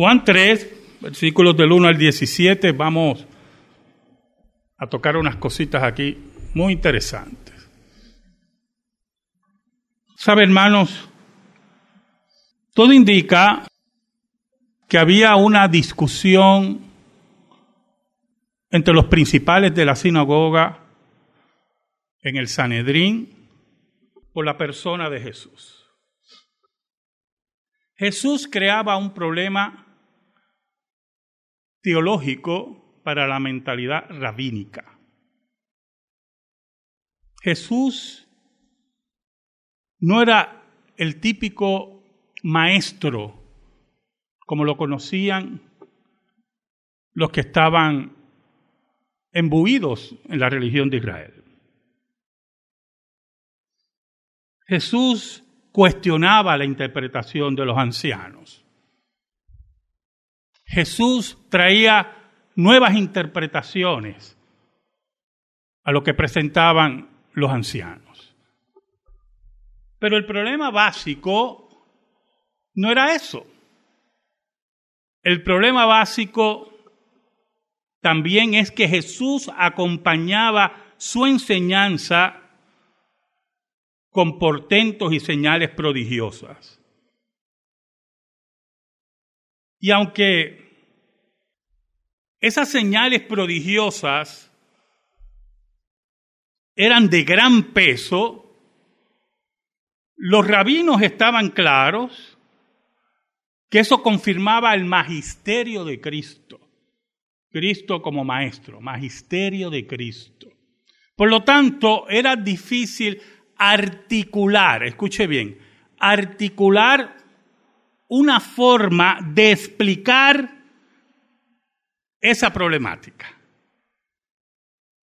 Juan 3, versículos del 1 al 17, vamos a tocar unas cositas aquí muy interesantes. ¿Sabe, hermanos? Todo indica que había una discusión entre los principales de la sinagoga en el Sanedrín por la persona de Jesús. Jesús creaba un problema teológico para la mentalidad rabínica. Jesús no era el típico maestro como lo conocían los que estaban embuidos en la religión de Israel. Jesús cuestionaba la interpretación de los ancianos. Jesús traía nuevas interpretaciones a lo que presentaban los ancianos. Pero el problema básico no era eso. El problema básico también es que Jesús acompañaba su enseñanza con portentos y señales prodigiosas. Y aunque esas señales prodigiosas eran de gran peso, los rabinos estaban claros que eso confirmaba el magisterio de Cristo. Cristo como maestro, magisterio de Cristo. Por lo tanto, era difícil articular, escuche bien, articular una forma de explicar esa problemática.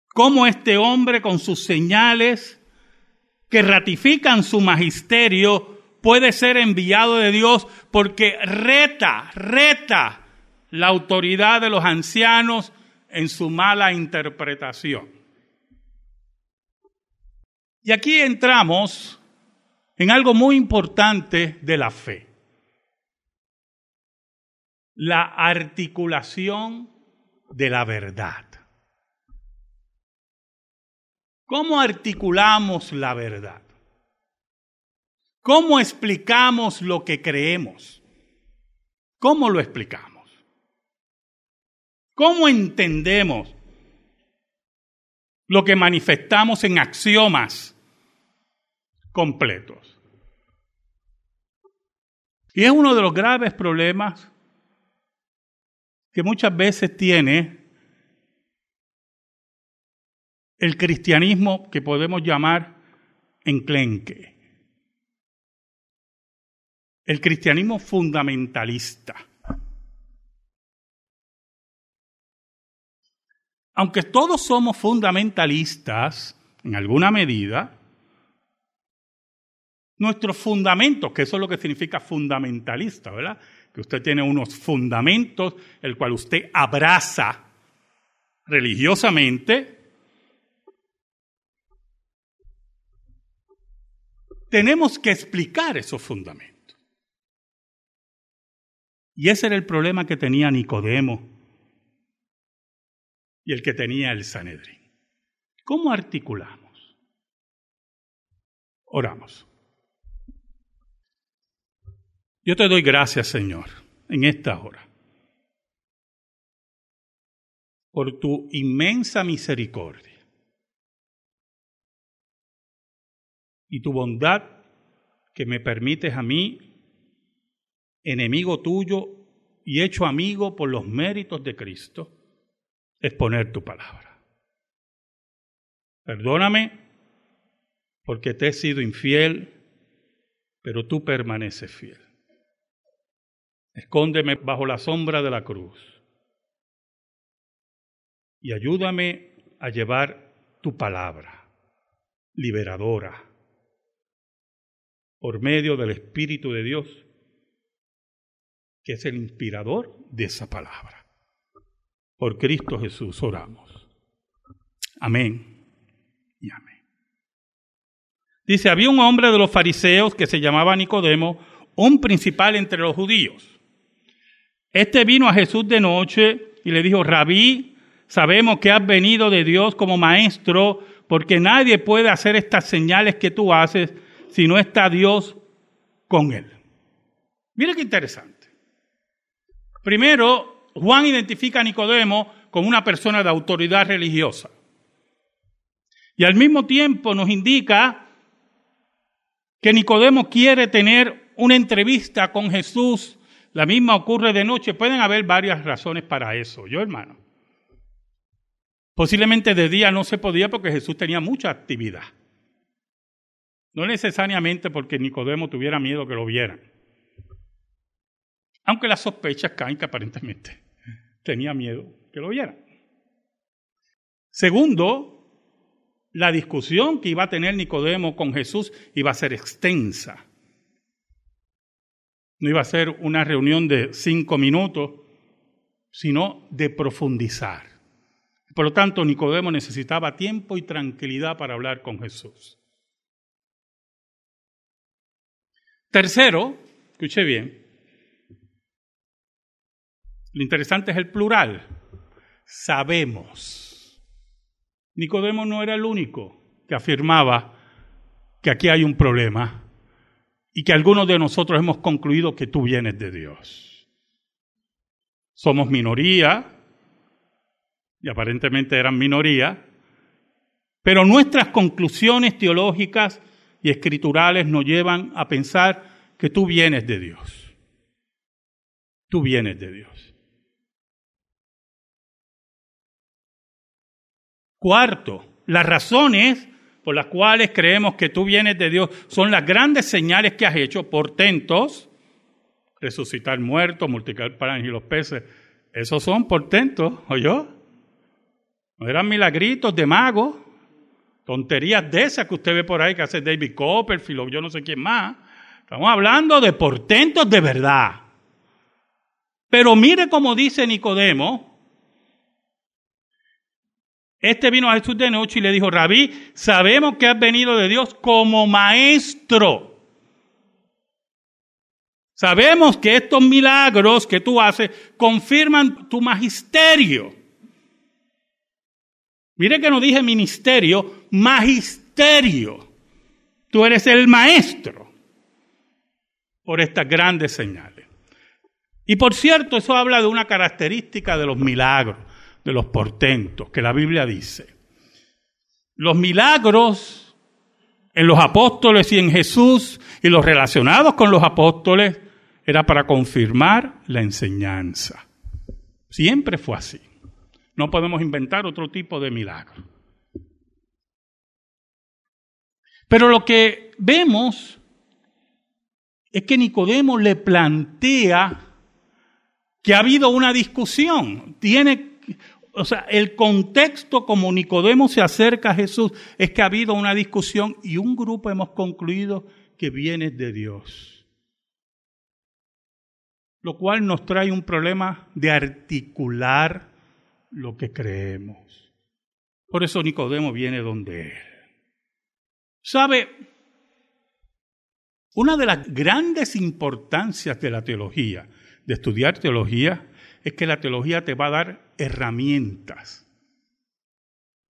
Cómo este hombre con sus señales que ratifican su magisterio puede ser enviado de Dios porque reta, reta la autoridad de los ancianos en su mala interpretación. Y aquí entramos en algo muy importante de la fe. La articulación de la verdad. ¿Cómo articulamos la verdad? ¿Cómo explicamos lo que creemos? ¿Cómo lo explicamos? ¿Cómo entendemos lo que manifestamos en axiomas completos. Y es uno de los graves problemas que muchas veces tiene el cristianismo que podemos llamar enclenque. El cristianismo fundamentalista. Aunque todos somos fundamentalistas en alguna medida, nuestros fundamentos, que eso es lo que significa fundamentalista, ¿verdad? Que usted tiene unos fundamentos, el cual usted abraza religiosamente. Tenemos que explicar esos fundamentos. Y ese era el problema que tenía Nicodemo y el que tenía el Sanedrín. ¿Cómo articulamos? Oramos. Yo te doy gracias, Señor, en esta hora, por tu inmensa misericordia y tu bondad que me permites a mí, enemigo tuyo y hecho amigo por los méritos de Cristo, exponer tu palabra. Perdóname porque te he sido infiel, pero tú permaneces fiel. Escóndeme bajo la sombra de la cruz y ayúdame a llevar tu palabra liberadora por medio del Espíritu de Dios, que es el inspirador de esa palabra. Por Cristo Jesús oramos. Amén y amén. Dice, había un hombre de los fariseos que se llamaba Nicodemo, un principal entre los judíos. Este vino a Jesús de noche y le dijo, Rabí, sabemos que has venido de Dios como maestro, porque nadie puede hacer estas señales que tú haces si no está Dios con él. Mire qué interesante. Primero, Juan identifica a Nicodemo como una persona de autoridad religiosa. Y al mismo tiempo nos indica que Nicodemo quiere tener una entrevista con Jesús. La misma ocurre de noche. Pueden haber varias razones para eso, yo hermano. Posiblemente de día no se podía porque Jesús tenía mucha actividad. No necesariamente porque Nicodemo tuviera miedo que lo vieran. Aunque las sospechas caen que aparentemente tenía miedo que lo vieran. Segundo, la discusión que iba a tener Nicodemo con Jesús iba a ser extensa. No iba a ser una reunión de cinco minutos, sino de profundizar. Por lo tanto, Nicodemo necesitaba tiempo y tranquilidad para hablar con Jesús. Tercero, escuche bien, lo interesante es el plural. Sabemos. Nicodemo no era el único que afirmaba que aquí hay un problema y que algunos de nosotros hemos concluido que tú vienes de Dios. Somos minoría, y aparentemente eran minoría, pero nuestras conclusiones teológicas y escriturales nos llevan a pensar que tú vienes de Dios. Tú vienes de Dios. Cuarto, las razones por las cuales creemos que tú vienes de Dios son las grandes señales que has hecho, portentos, resucitar muertos, multiplicar panes y los peces. Esos son portentos, yo? No eran milagritos de magos, tonterías de esas que usted ve por ahí que hace David Copperfield yo no sé quién más. Estamos hablando de portentos de verdad. Pero mire cómo dice Nicodemo, este vino a Jesús de noche y le dijo, Rabí, sabemos que has venido de Dios como maestro. Sabemos que estos milagros que tú haces confirman tu magisterio. Mire que no dije ministerio, magisterio. Tú eres el maestro por estas grandes señales. Y por cierto, eso habla de una característica de los milagros de los portentos que la Biblia dice. Los milagros en los apóstoles y en Jesús y los relacionados con los apóstoles era para confirmar la enseñanza. Siempre fue así. No podemos inventar otro tipo de milagro. Pero lo que vemos es que Nicodemo le plantea que ha habido una discusión. Tiene o sea, el contexto como Nicodemo se acerca a Jesús es que ha habido una discusión y un grupo hemos concluido que viene de Dios. Lo cual nos trae un problema de articular lo que creemos. Por eso Nicodemo viene donde él. ¿Sabe? Una de las grandes importancias de la teología, de estudiar teología, es que la teología te va a dar herramientas,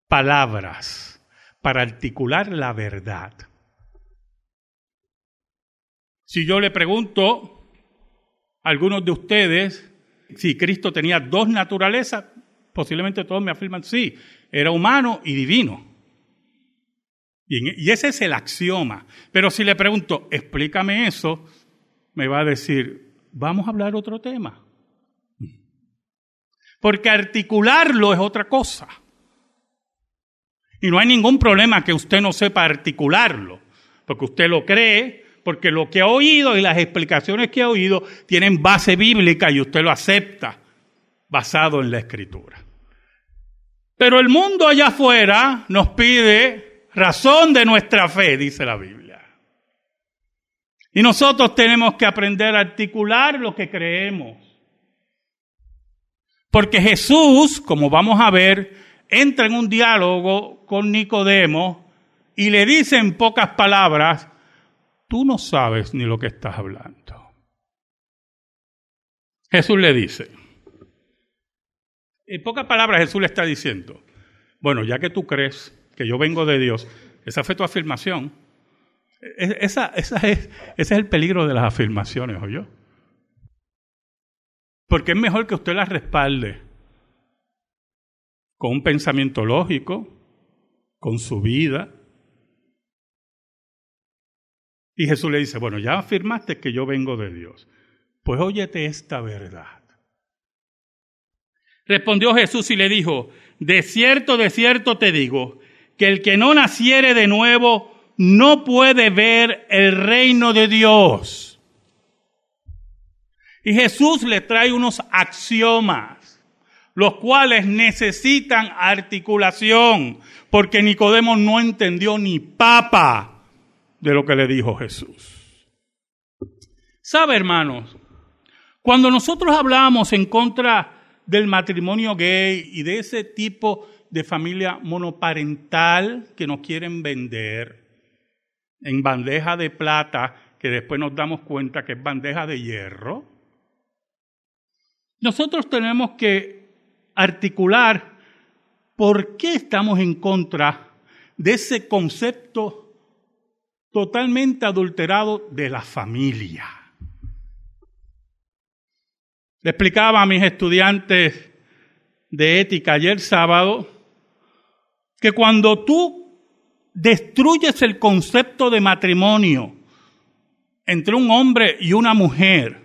palabras para articular la verdad. Si yo le pregunto a algunos de ustedes si Cristo tenía dos naturalezas, posiblemente todos me afirman sí, era humano y divino. Y, ese es el axioma. Pero si le pregunto, explícame eso, me va a decir, vamos a hablar otro tema porque articularlo es otra cosa. Y no hay ningún problema que usted no sepa articularlo, porque usted lo cree, porque lo que ha oído y las explicaciones que ha oído tienen base bíblica y usted lo acepta basado en la escritura. Pero el mundo allá afuera nos pide razón de nuestra fe, dice la Biblia. Y nosotros tenemos que aprender a articular lo que creemos. Porque Jesús, como vamos a ver, entra en un diálogo con Nicodemo y le dice en pocas palabras, tú no sabes ni lo que estás hablando. Jesús le dice, en pocas palabras Jesús le está diciendo, bueno, ya que tú crees que yo vengo de Dios, esa fue tu afirmación. E, esa, esa es, ese es el peligro de las afirmaciones, yo. Porque es mejor que usted las respalde con un pensamiento lógico, con su vida. Y Jesús le dice, bueno, ya afirmaste que yo vengo de Dios. Pues óyete esta verdad. Respondió Jesús y le dijo, de cierto, de cierto te digo, que el que no naciere de nuevo no puede ver el reino de Dios. Y Jesús le trae unos axiomas, los cuales necesitan articulación, porque Nicodemo no entendió ni papa de lo que le dijo Jesús. ¿Sabe, hermanos? Cuando nosotros hablamos en contra del matrimonio gay y de ese tipo de familia monoparental que nos quieren vender en bandeja de plata, que después nos damos cuenta que es bandeja de hierro, nosotros tenemos que articular por qué estamos en contra de ese concepto totalmente adulterado de la familia. Le explicaba a mis estudiantes de ética ayer sábado que cuando tú destruyes el concepto de matrimonio entre un hombre y una mujer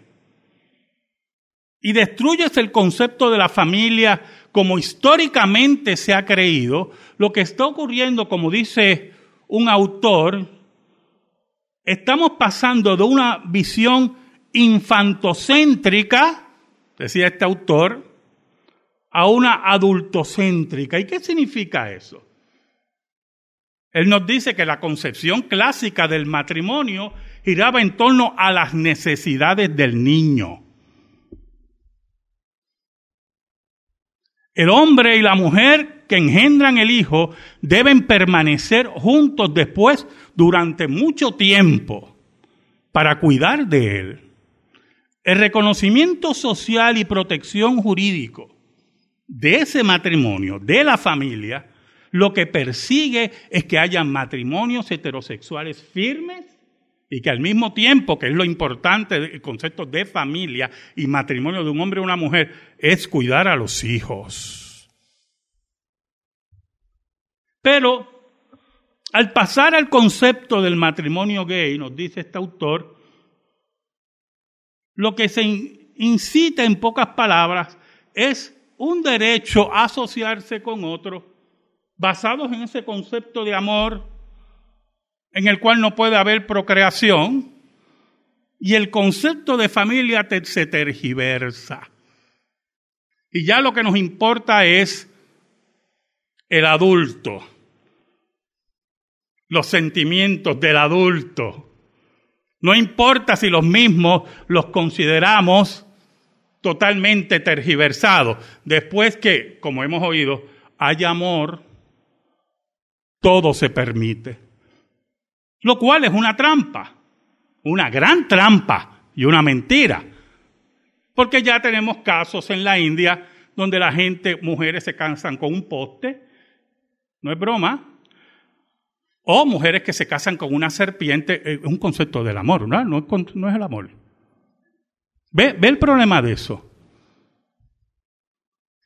y destruyes el concepto de la familia como históricamente se ha creído, lo que está ocurriendo, como dice un autor, estamos pasando de una visión infantocéntrica decía este autor, a una adultocéntrica. ¿Y qué significa eso? Él nos dice que la concepción clásica del matrimonio giraba en torno a las necesidades del niño. El hombre y la mujer que engendran el hijo deben permanecer juntos después durante mucho tiempo para cuidar de él. El reconocimiento social y protección jurídico de ese matrimonio, de la familia, lo que persigue es que haya matrimonios heterosexuales firmes y que al mismo tiempo, que es lo importante el concepto de familia y matrimonio de un hombre y una mujer, es cuidar a los hijos. Pero al pasar al concepto del matrimonio gay, nos dice este autor, lo que se incita en pocas palabras es un derecho a asociarse con otro basados en ese concepto de amor en el cual no puede haber procreación y el concepto de familia se tergiversa. Y ya lo que nos importa es el adulto, los sentimientos del adulto, no importa si los mismos los consideramos totalmente tergiversados. Después que, como hemos oído, hay amor, todo se permite. Lo cual es una trampa, una gran trampa y una mentira. Porque ya tenemos casos en la India donde la gente, mujeres se cansan con un poste, no es broma, o mujeres que se casan con una serpiente, es un concepto del amor, ¿no? No, es el amor. ¿Ve, ¿Ve el problema de eso?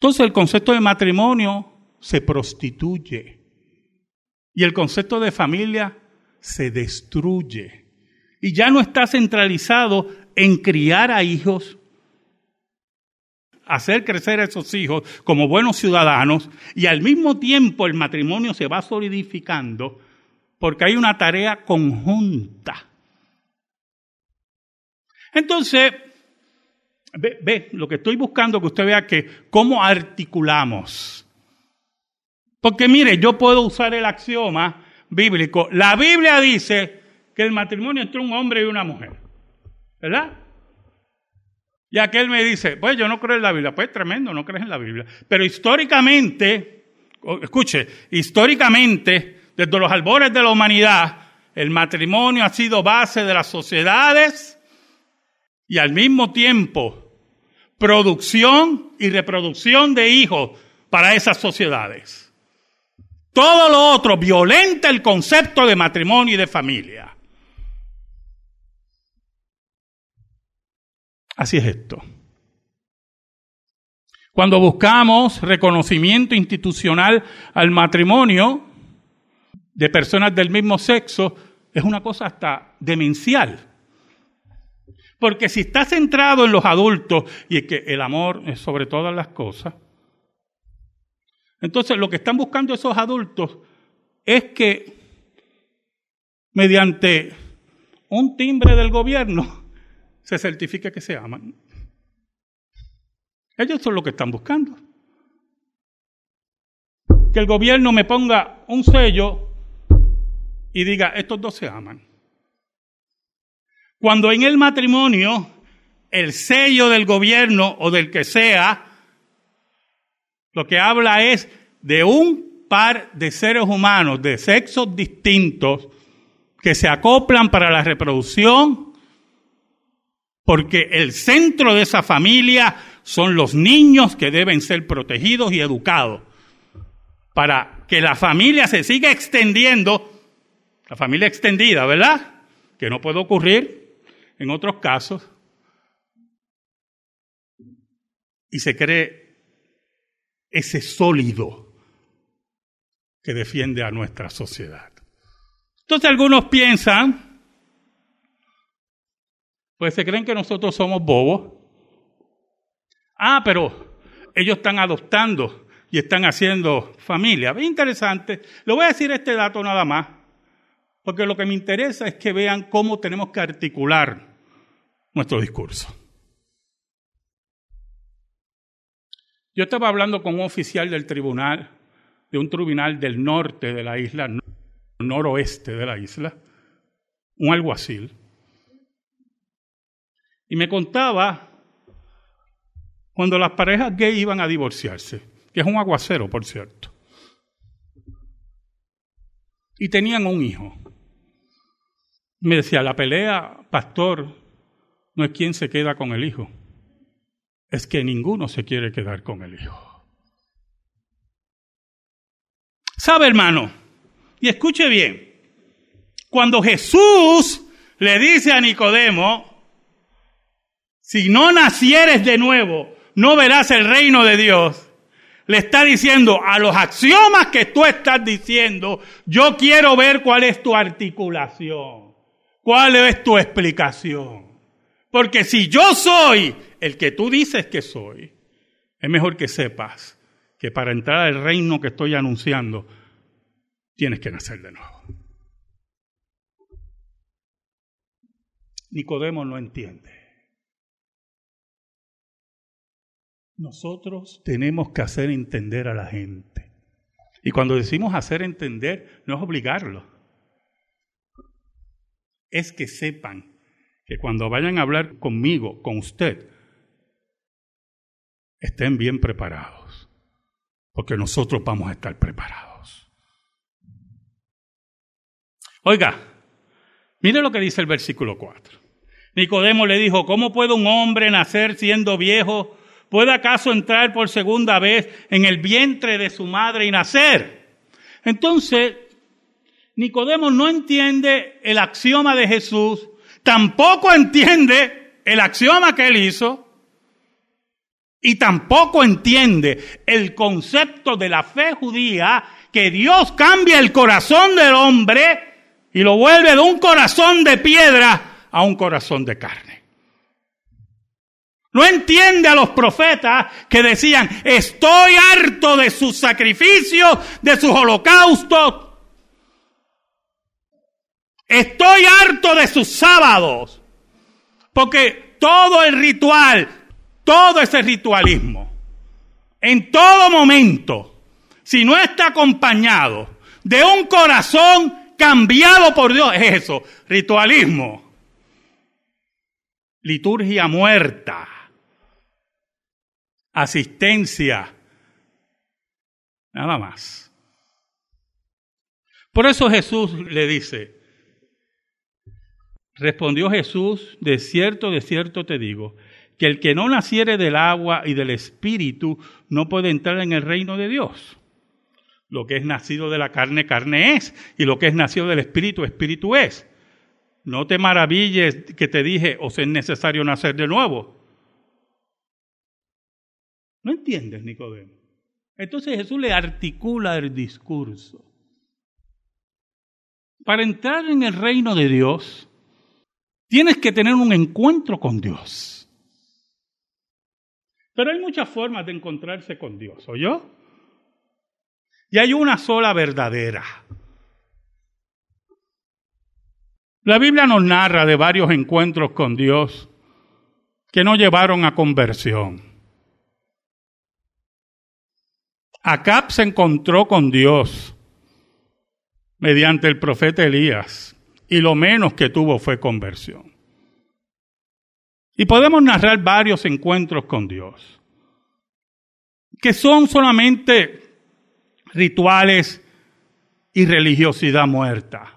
Entonces el concepto de matrimonio se prostituye y el concepto de familia se destruye. Y ya no está centralizado en criar a hijos, hacer crecer a esos hijos como buenos ciudadanos y al mismo tiempo el matrimonio se va solidificando porque hay una tarea conjunta. Entonces, ve, lo que estoy buscando que usted vea que cómo articulamos. Porque mire, yo puedo usar el axioma bíblico. La Biblia dice que el matrimonio entre un hombre y una mujer. ¿Verdad? Y aquel me dice, pues yo no creo en la Biblia. Pues tremendo, no crees en la Biblia. Pero históricamente, escuche, históricamente desde los albores de la humanidad, el matrimonio ha sido base de las sociedades y al mismo tiempo producción y reproducción de hijos para esas sociedades. Todo lo otro violenta el concepto de matrimonio y de familia. Así es esto. Cuando buscamos reconocimiento institucional al matrimonio de personas del mismo sexo, es una cosa hasta demencial. Porque si está centrado en los adultos y es que el amor es sobre todas las cosas, entonces lo que están buscando esos adultos es que mediante un timbre del gobierno se certifique que se aman. Ellos son lo que están buscando. Que el gobierno me ponga un sello y diga, estos dos se aman. Cuando en el matrimonio el sello del gobierno o del que sea, lo que habla es de un par de seres humanos de sexos distintos que se acoplan para la reproducción, porque el centro de esa familia son los niños que deben ser protegidos y educados para que la familia se siga extendiendo, la familia extendida, ¿verdad? Que no puede ocurrir en otros casos. Y se cree ese sólido que defiende a nuestra sociedad. Entonces algunos piensan, pues se creen que nosotros somos bobos, Ah, pero ellos están adoptando y están haciendo familia. Interesante. Le voy a decir este dato nada más, porque lo que me interesa es que vean cómo tenemos que articular nuestro discurso. Yo estaba hablando con un oficial del tribunal, de un tribunal del norte de la isla, noroeste de la isla, un alguacil, y me contaba cuando las parejas gay iban a divorciarse, que es un aguacero, por cierto, y tenían un hijo. Me decía, la pelea, pastor, no es quien se queda con el hijo, es que ninguno se quiere quedar con el hijo. ¿Sabe, hermano? Y escuche bien, cuando Jesús le dice a Nicodemo, si no nacieres de nuevo, no verás el reino de Dios. Le está diciendo a los axiomas que tú estás diciendo, yo quiero ver cuál es tu articulación, cuál es tu explicación. Porque si yo soy el que tú dices que soy, es mejor que sepas que para entrar al reino que estoy anunciando, tienes que nacer de nuevo. Nicodemo no entiende. Nosotros tenemos que hacer entender a la gente. Y cuando decimos hacer entender, no es obligarlo. Es que sepan que cuando vayan a hablar conmigo, con usted, estén bien preparados. Porque nosotros vamos a estar preparados. Oiga, mire lo que dice el versículo 4. Nicodemo le dijo, ¿cómo puede un hombre nacer siendo viejo? ¿Puede acaso entrar por segunda vez en el vientre de su madre y nacer? Entonces, Nicodemo no entiende el axioma de Jesús, tampoco entiende el axioma que él hizo, y tampoco entiende el concepto de la fe judía que Dios cambia el corazón del hombre y lo vuelve de un corazón de piedra a un corazón de carne. No entiende a los profetas que decían, estoy harto de sus sacrificios, de sus holocaustos. Estoy harto de sus sábados. Porque todo el ritual, todo ese ritualismo, en todo momento, si no está acompañado de un corazón cambiado por Dios, es eso, ritualismo, liturgia muerta asistencia, nada más. Por eso Jesús le dice, respondió Jesús, de cierto, de cierto te digo, que el que no naciere del agua y del espíritu no puede entrar en el reino de Dios. Lo que es nacido de la carne, carne es, y lo que es nacido del espíritu, espíritu es. No te maravilles que te dije, os es necesario nacer de nuevo. ¿No entiendes, Nicodemo? Entonces Jesús le articula el discurso. Para entrar en el reino de Dios, tienes que tener un encuentro con Dios. Pero hay muchas formas de encontrarse con Dios, yo? Y hay una sola verdadera. La Biblia nos narra de varios encuentros con Dios que no llevaron a conversión. Acab se encontró con Dios mediante el profeta Elías y lo menos que tuvo fue conversión. Y podemos narrar varios encuentros con Dios, que son solamente rituales y religiosidad muerta.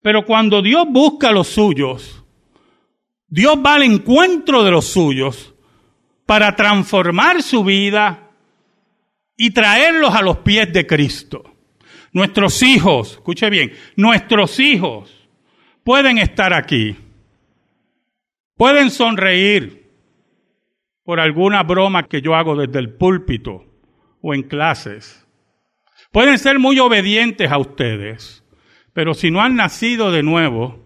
Pero cuando Dios busca a los suyos, Dios va al encuentro de los suyos para transformar su vida y traerlos a los pies de Cristo. Nuestros hijos, escuche bien, nuestros hijos pueden estar aquí, pueden sonreír por alguna broma que yo hago desde el púlpito o en clases. Pueden ser muy obedientes a ustedes, pero si no han nacido de nuevo,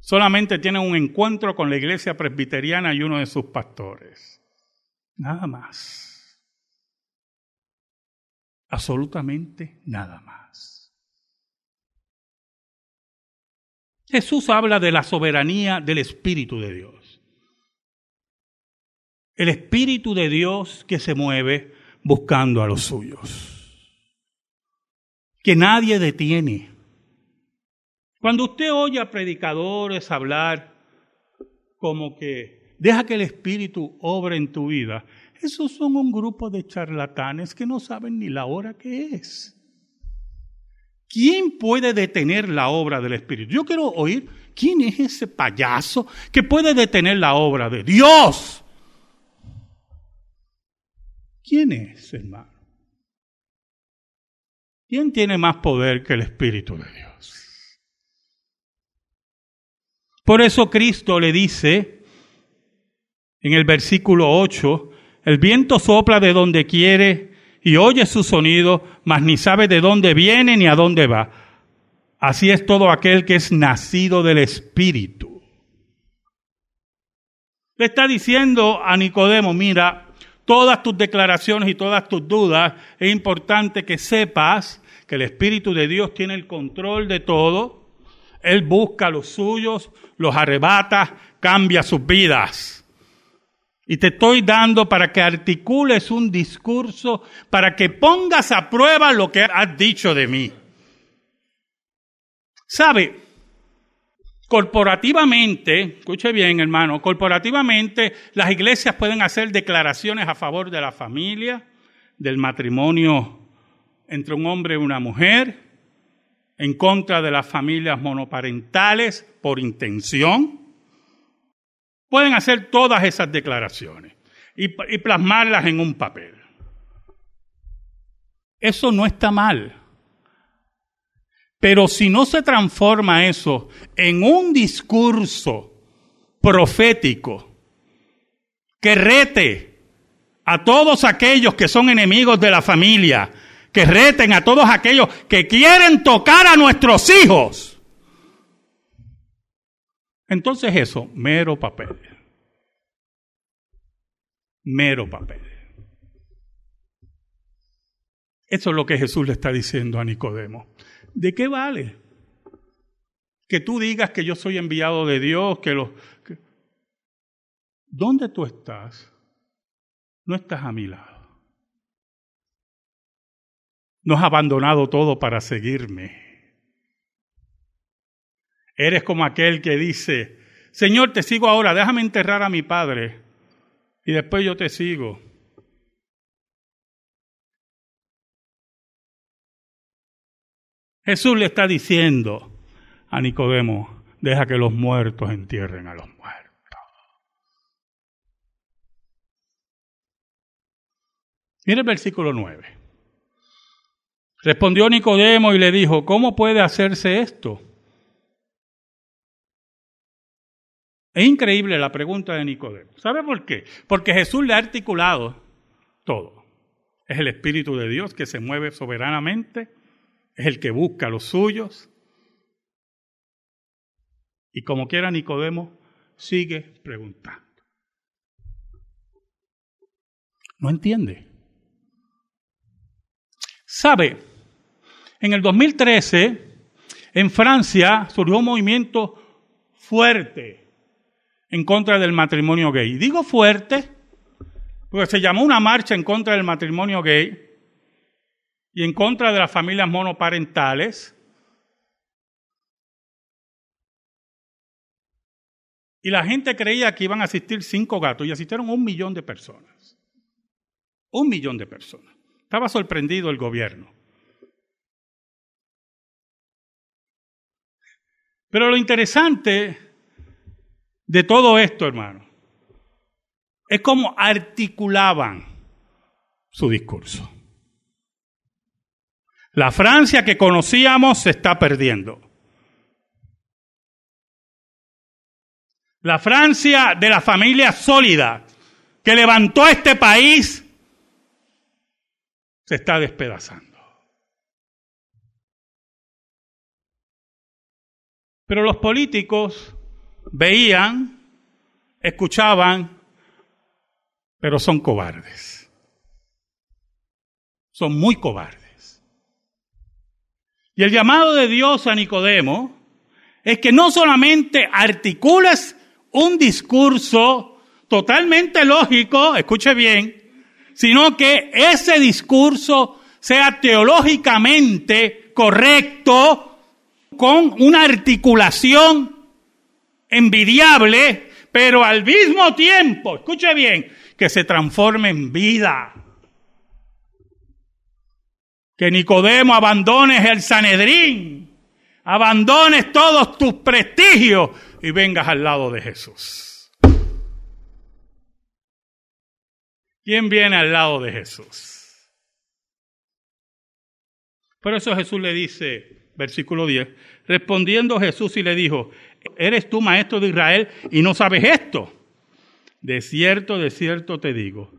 solamente tienen un encuentro con la iglesia presbiteriana y uno de sus pastores. Nada más absolutamente nada más. Jesús habla de la soberanía del Espíritu de Dios. El Espíritu de Dios que se mueve buscando a los suyos. Que nadie detiene. Cuando usted oye a predicadores hablar como que deja que el Espíritu obre en tu vida, esos son un grupo de charlatanes que no saben ni la hora que es. ¿Quién puede detener la obra del Espíritu? Yo quiero oír, ¿quién es ese payaso que puede detener la obra de Dios? ¿Quién es, hermano? ¿Quién tiene más poder que el Espíritu de Dios? Por eso Cristo le dice en el versículo 8, el viento sopla de donde quiere y oye su sonido, mas ni sabe de dónde viene ni a dónde va. Así es todo aquel que es nacido del Espíritu. Le está diciendo a Nicodemo, mira, todas tus declaraciones y todas tus dudas, es importante que sepas que el Espíritu de Dios tiene el control de todo. Él busca a los suyos, los arrebata, cambia sus vidas. Y te estoy dando para que articules un discurso, para que pongas a prueba lo que has dicho de mí. ¿Sabe? Corporativamente, escuche bien hermano, corporativamente las iglesias pueden hacer declaraciones a favor de la familia, del matrimonio entre un hombre y una mujer, en contra de las familias monoparentales por intención Pueden hacer todas esas declaraciones y, plasmarlas en un papel. Eso no está mal. Pero si no se transforma eso en un discurso profético que rete a todos aquellos que son enemigos de la familia, que reten a todos aquellos que quieren tocar a nuestros hijos, entonces eso, mero papel. Mero papel. Eso es lo que Jesús le está diciendo a Nicodemo. ¿De qué vale? Que tú digas que yo soy enviado de Dios, que los... ¿Dónde tú estás? No estás a mi lado. No has abandonado todo para seguirme. Eres como aquel que dice, Señor, te sigo ahora, déjame enterrar a mi padre y después yo te sigo. Jesús le está diciendo a Nicodemo, deja que los muertos entierren a los muertos. Mire el versículo 9. Respondió Nicodemo y le dijo, ¿cómo puede hacerse esto? Es increíble la pregunta de Nicodemo. ¿Sabe por qué? Porque Jesús le ha articulado todo. Es el Espíritu de Dios que se mueve soberanamente, es el que busca a los suyos. Y como quiera Nicodemo, sigue preguntando. No entiende. ¿Sabe? En el 2013, en Francia, surgió un movimiento fuerte en contra del matrimonio gay. Digo fuerte porque se llamó una marcha en contra del matrimonio gay y en contra de las familias monoparentales. Y la gente creía que iban a asistir cinco gatos y asistieron un millón de personas. Un millón de personas. Estaba sorprendido el gobierno. Pero lo interesante de todo esto, hermano, es cómo articulaban su discurso. La Francia que conocíamos se está perdiendo. La Francia de la familia sólida que levantó este país se está despedazando. Pero los políticos veían, escuchaban, pero son cobardes. Son muy cobardes. Y el llamado de Dios a Nicodemo es que no solamente articules un discurso totalmente lógico, escuche bien, sino que ese discurso sea teológicamente correcto, con una articulación envidiable, pero al mismo tiempo, escuche bien, que se transforme en vida. Que Nicodemo abandones el Sanedrín, abandones todos tus prestigios y vengas al lado de Jesús. ¿Quién viene al lado de Jesús? Por eso Jesús le dice, versículo 10, respondiendo Jesús y le dijo, ¿eres tú maestro de Israel y no sabes esto? De cierto, de cierto te digo,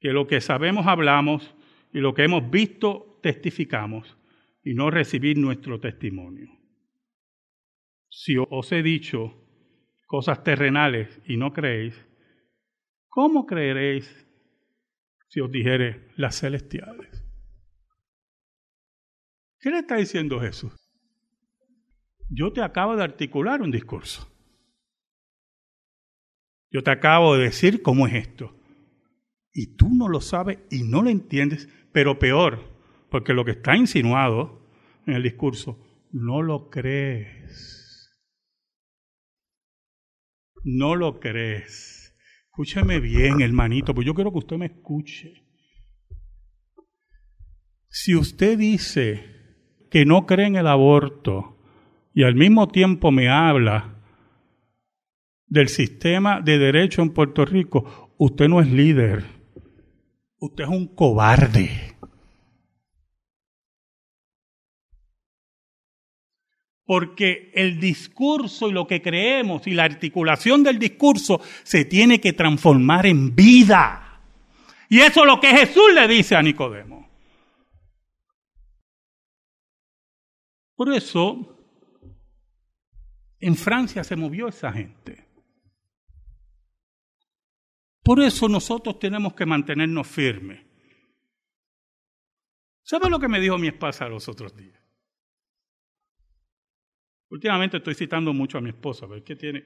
que lo que sabemos hablamos y lo que hemos visto testificamos y no recibir nuestro testimonio. Si os he dicho cosas terrenales y no creéis, ¿cómo creeréis si os dijere las celestiales. ¿Qué le está diciendo Jesús? Yo te acabo de articular un discurso. Yo te acabo de decir cómo es esto. Y tú no lo sabes y no lo entiendes, pero peor, porque lo que está insinuado en el discurso, no lo crees. No lo crees. Escúcheme bien, hermanito, pues yo quiero que usted me escuche. Si usted dice que no cree en el aborto y al mismo tiempo me habla del sistema de derecho en Puerto Rico, usted no es líder. Usted es un cobarde. porque el discurso y lo que creemos y la articulación del discurso se tiene que transformar en vida. Y eso es lo que Jesús le dice a Nicodemo. Por eso, en Francia se movió esa gente. Por eso nosotros tenemos que mantenernos firmes. ¿Sabe lo que me dijo mi esposa los otros días? Últimamente estoy citando mucho a mi esposa, pero es que tiene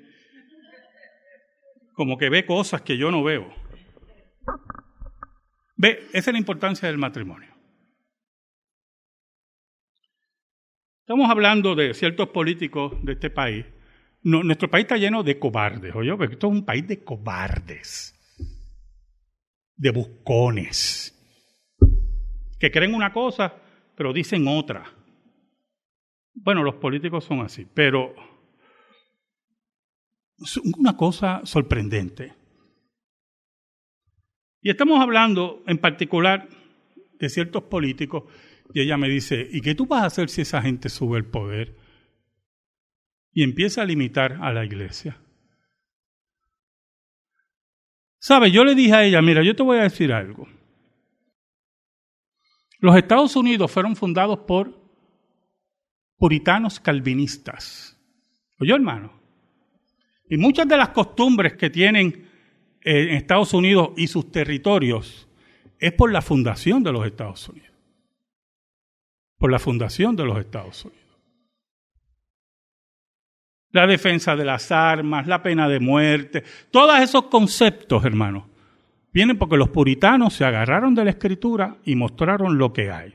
como que ve cosas que yo no veo. Ve, esa es la importancia del matrimonio. Estamos hablando de ciertos políticos de este país. nuestro país está lleno de cobardes, oye, porque esto es un país de cobardes, de buscones, que creen una cosa, pero dicen otra. Bueno, los políticos son así, pero una cosa sorprendente. Y estamos hablando en particular de ciertos políticos y ella me dice, ¿y qué tú vas a hacer si esa gente sube el poder y empieza a limitar a la iglesia? ¿Sabe? Yo le dije a ella, mira, yo te voy a decir algo. Los Estados Unidos fueron fundados por puritanos calvinistas. ¿Oyó, hermano? Y muchas de las costumbres que tienen eh, en Estados Unidos y sus territorios es por la fundación de los Estados Unidos. Por la fundación de los Estados Unidos. La defensa de las armas, la pena de muerte, todos esos conceptos, hermanos, vienen porque los puritanos se agarraron de la escritura y mostraron lo que hay.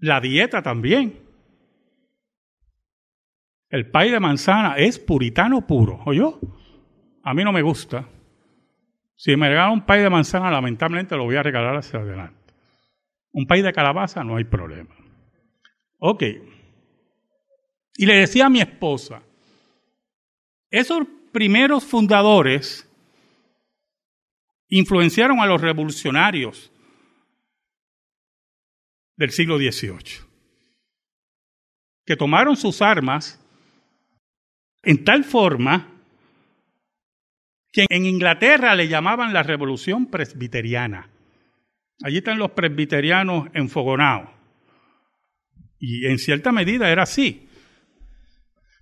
La dieta también. El pay de manzana es puritano puro, ¿oyó? A mí no me gusta. Si me regalan un pay de manzana, lamentablemente lo voy a regalar hacia adelante. Un pay de calabaza, no hay problema. Ok. Y le decía a mi esposa, esos primeros fundadores influenciaron a los revolucionarios del siglo XVIII, que tomaron sus armas en tal forma que en Inglaterra le llamaban la revolución presbiteriana. Allí están los presbiterianos enfogonados. Y en cierta medida era así.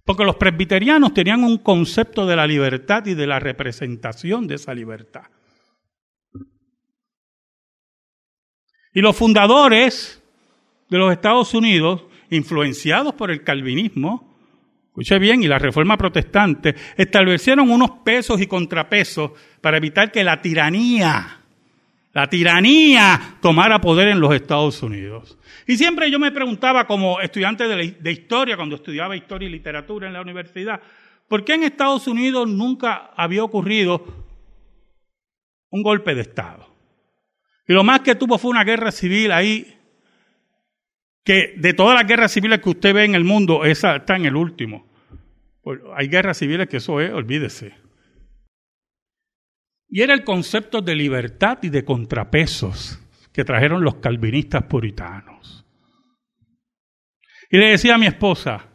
Porque los presbiterianos tenían un concepto de la libertad y de la representación de esa libertad. Y los fundadores de los Estados Unidos, influenciados por el calvinismo, escuche bien, y la reforma protestante, establecieron unos pesos y contrapesos para evitar que la tiranía, la tiranía tomara poder en los Estados Unidos. Y siempre yo me preguntaba como estudiante de, historia, cuando estudiaba historia y literatura en la universidad, ¿por qué en Estados Unidos nunca había ocurrido un golpe de Estado? Y lo más que tuvo fue una guerra civil ahí que de todas las guerras civiles que usted ve en el mundo, esa está en el último. Hay guerras civiles que eso es, olvídese. Y era el concepto de libertad y de contrapesos que trajeron los calvinistas puritanos. Y le decía a mi esposa,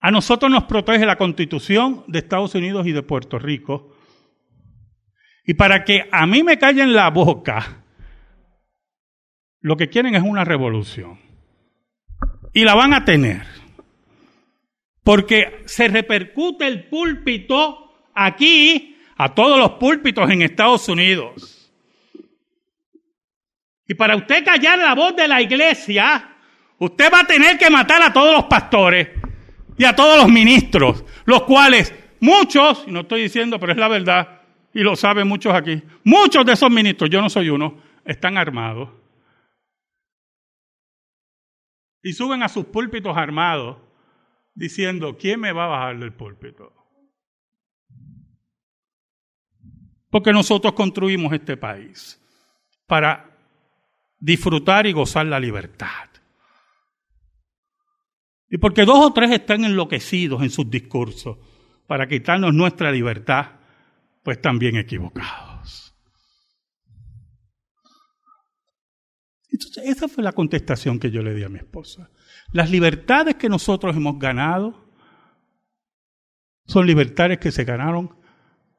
a nosotros nos protege la constitución de Estados Unidos y de Puerto Rico. Y para que a mí me callen la boca, lo que quieren es una revolución. Y la van a tener. Porque se repercute el púlpito aquí a todos los púlpitos en Estados Unidos. Y para usted callar la voz de la iglesia, usted va a tener que matar a todos los pastores y a todos los ministros, los cuales muchos, y no estoy diciendo, pero es la verdad, y lo saben muchos aquí, muchos de esos ministros, yo no soy uno, están armados y suben a sus púlpitos armados diciendo, ¿quién me va a bajar del púlpito? Porque nosotros construimos este país para disfrutar y gozar la libertad. Y porque dos o tres están enloquecidos en sus discursos para quitarnos nuestra libertad, pues también equivocados. Entonces, esa fue la contestación que yo le di a mi esposa. Las libertades que nosotros hemos ganado son libertades que se ganaron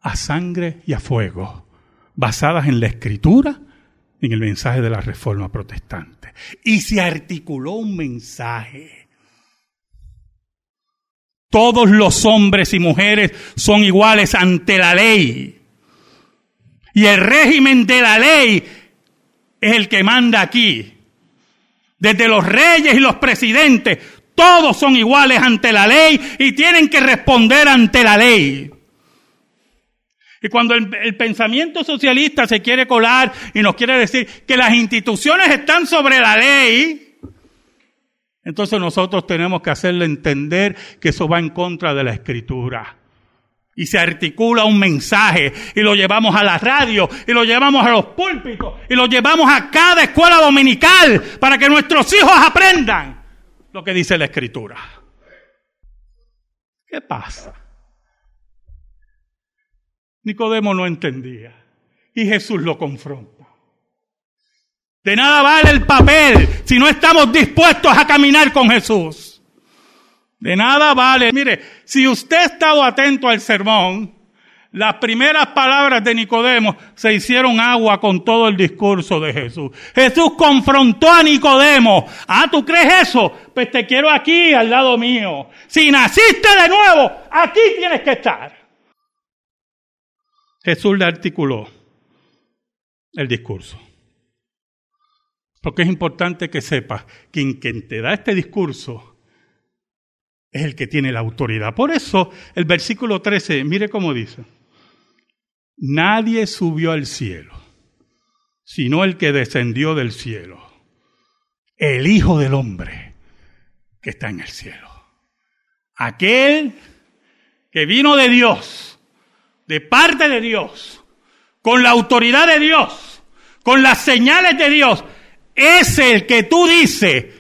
a sangre y a fuego, basadas en la escritura y en el mensaje de la reforma protestante. Y se articuló un mensaje. Todos los hombres y mujeres son iguales ante la ley. Y el régimen de la ley es el que manda aquí. Desde los reyes y los presidentes, todos son iguales ante la ley y tienen que responder ante la ley. Y cuando el, pensamiento socialista se quiere colar y nos quiere decir que las instituciones están sobre la ley, entonces nosotros tenemos que hacerle entender que eso va en contra de la escritura y se articula un mensaje y lo llevamos a la radio y lo llevamos a los púlpitos y lo llevamos a cada escuela dominical para que nuestros hijos aprendan lo que dice la escritura. ¿Qué pasa? Nicodemo no entendía y Jesús lo confronta. De nada vale el papel si no estamos dispuestos a caminar con Jesús. De nada vale. Mire, si usted ha estado atento al sermón, las primeras palabras de Nicodemo se hicieron agua con todo el discurso de Jesús. Jesús confrontó a Nicodemo. Ah, ¿tú crees eso? Pues te quiero aquí al lado mío. Si naciste de nuevo, aquí tienes que estar. Jesús le articuló el discurso. Porque es importante que sepas que quien te da este discurso es el que tiene la autoridad. Por eso el versículo 13, mire cómo dice. Nadie subió al cielo, sino el que descendió del cielo, el Hijo del Hombre que está en el cielo. Aquel que vino de Dios, de parte de Dios, con la autoridad de Dios, con las señales de Dios, es el que tú dices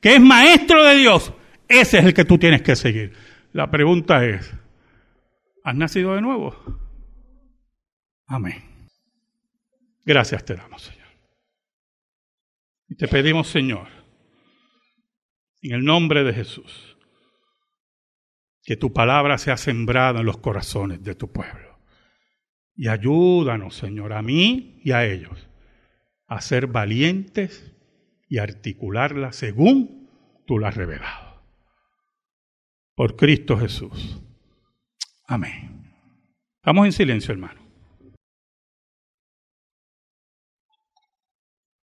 que es maestro de Dios, ese es el que tú tienes que seguir. La pregunta es, ¿has nacido de nuevo? Amén. Gracias te damos, Señor. Y te pedimos, Señor, en el nombre de Jesús, que tu palabra sea sembrada en los corazones de tu pueblo. Y ayúdanos, Señor, a mí y a ellos, a ser valientes y articularla según tú la has revelado. Por Cristo Jesús. Amén. Vamos en silencio, hermano.